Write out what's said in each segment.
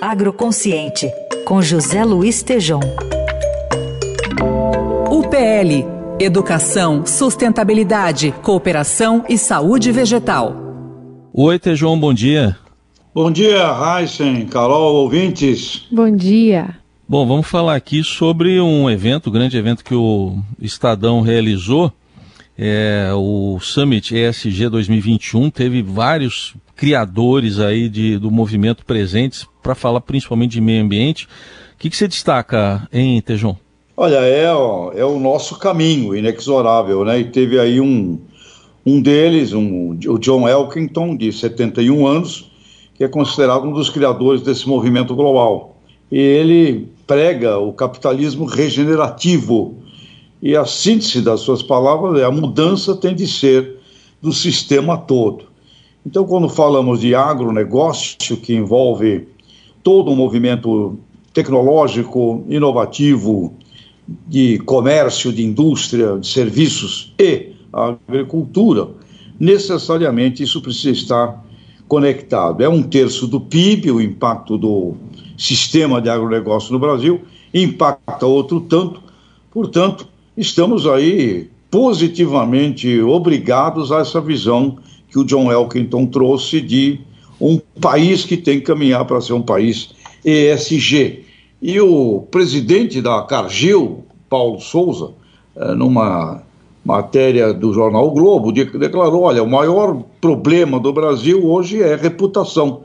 Agroconsciente, com José Luiz Tejom. UPL Educação, Sustentabilidade, Cooperação e Saúde Vegetal. Oi, Tejom, bom dia. Bom dia, Heisen, Carol, ouvintes. Bom dia. Bom, vamos falar aqui sobre um evento, um grande evento que o Estadão realizou, é, o Summit ESG 2021, teve vários criadores aí de, do movimento presentes para falar principalmente de meio ambiente. O que, que você destaca, hein, Tejon? Olha, é, é o nosso caminho inexorável, né? E teve aí um, um deles, um, o John Elkington, de 71 anos, que é considerado um dos criadores desse movimento global. E ele prega o capitalismo regenerativo. E a síntese das suas palavras é: a mudança tem de ser do sistema todo. Então, quando falamos de agronegócio, que envolve todo um movimento tecnológico, inovativo, de comércio, de indústria, de serviços e agricultura, necessariamente isso precisa estar conectado. É um terço do PIB, o impacto do sistema de agronegócio no Brasil, impacta outro tanto, portanto, estamos aí positivamente obrigados a essa visão que o John Elkington trouxe de um país que tem que caminhar para ser um país ESG. E o presidente da Cargill, Paulo Souza, eh, numa matéria do jornal o Globo, declarou: olha, o maior problema do Brasil hoje é reputação.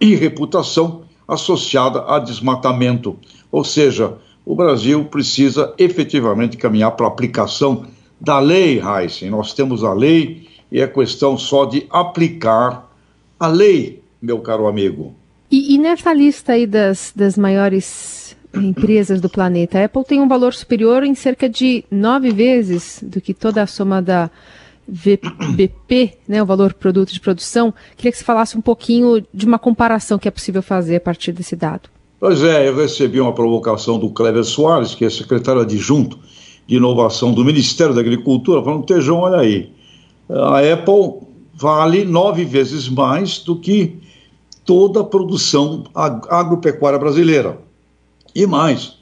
E reputação associada a desmatamento. Ou seja, o Brasil precisa efetivamente caminhar para a aplicação da lei, Heisen. Nós temos a lei e é questão só de aplicar a lei, meu caro amigo. E, e nessa lista aí das, das maiores empresas do planeta, a Apple tem um valor superior em cerca de nove vezes do que toda a soma da VBP, né, o valor produto de produção. Queria que você falasse um pouquinho de uma comparação que é possível fazer a partir desse dado. Pois é, eu recebi uma provocação do Cleber Soares, que é secretário adjunto de inovação do Ministério da Agricultura, falando: Tejão, olha aí, a Apple vale nove vezes mais do que toda a produção agropecuária brasileira. E mais,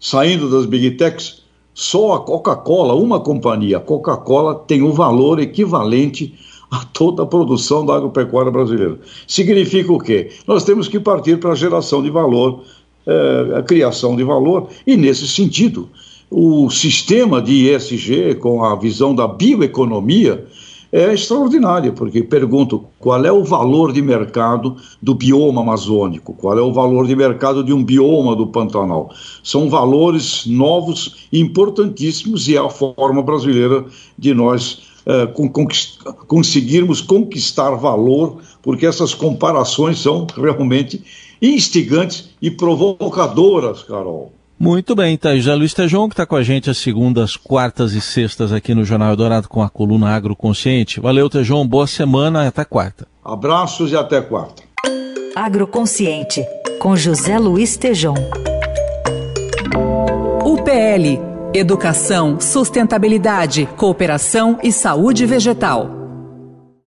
saindo das big techs, só a Coca-Cola, uma companhia, a Coca-Cola, tem o valor equivalente a toda a produção da agropecuária brasileira. Significa o quê? Nós temos que partir para a geração de valor, é, a criação de valor, e nesse sentido, o sistema de ESG, com a visão da bioeconomia, é extraordinária, porque pergunto qual é o valor de mercado do bioma amazônico, qual é o valor de mercado de um bioma do Pantanal. São valores novos, importantíssimos, e é a forma brasileira de nós conquist conseguirmos conquistar valor, porque essas comparações são realmente instigantes e provocadoras, Carol. Muito bem, tá. José Luiz Tejon, que está com a gente às segundas, quartas e sextas aqui no Jornal Eldorado com a coluna Agroconsciente. Valeu, Tejon, boa semana e até quarta. Abraços e até quarta. Agroconsciente, com José Luiz Tejon. UPL Educação, Sustentabilidade, Cooperação e Saúde Vegetal.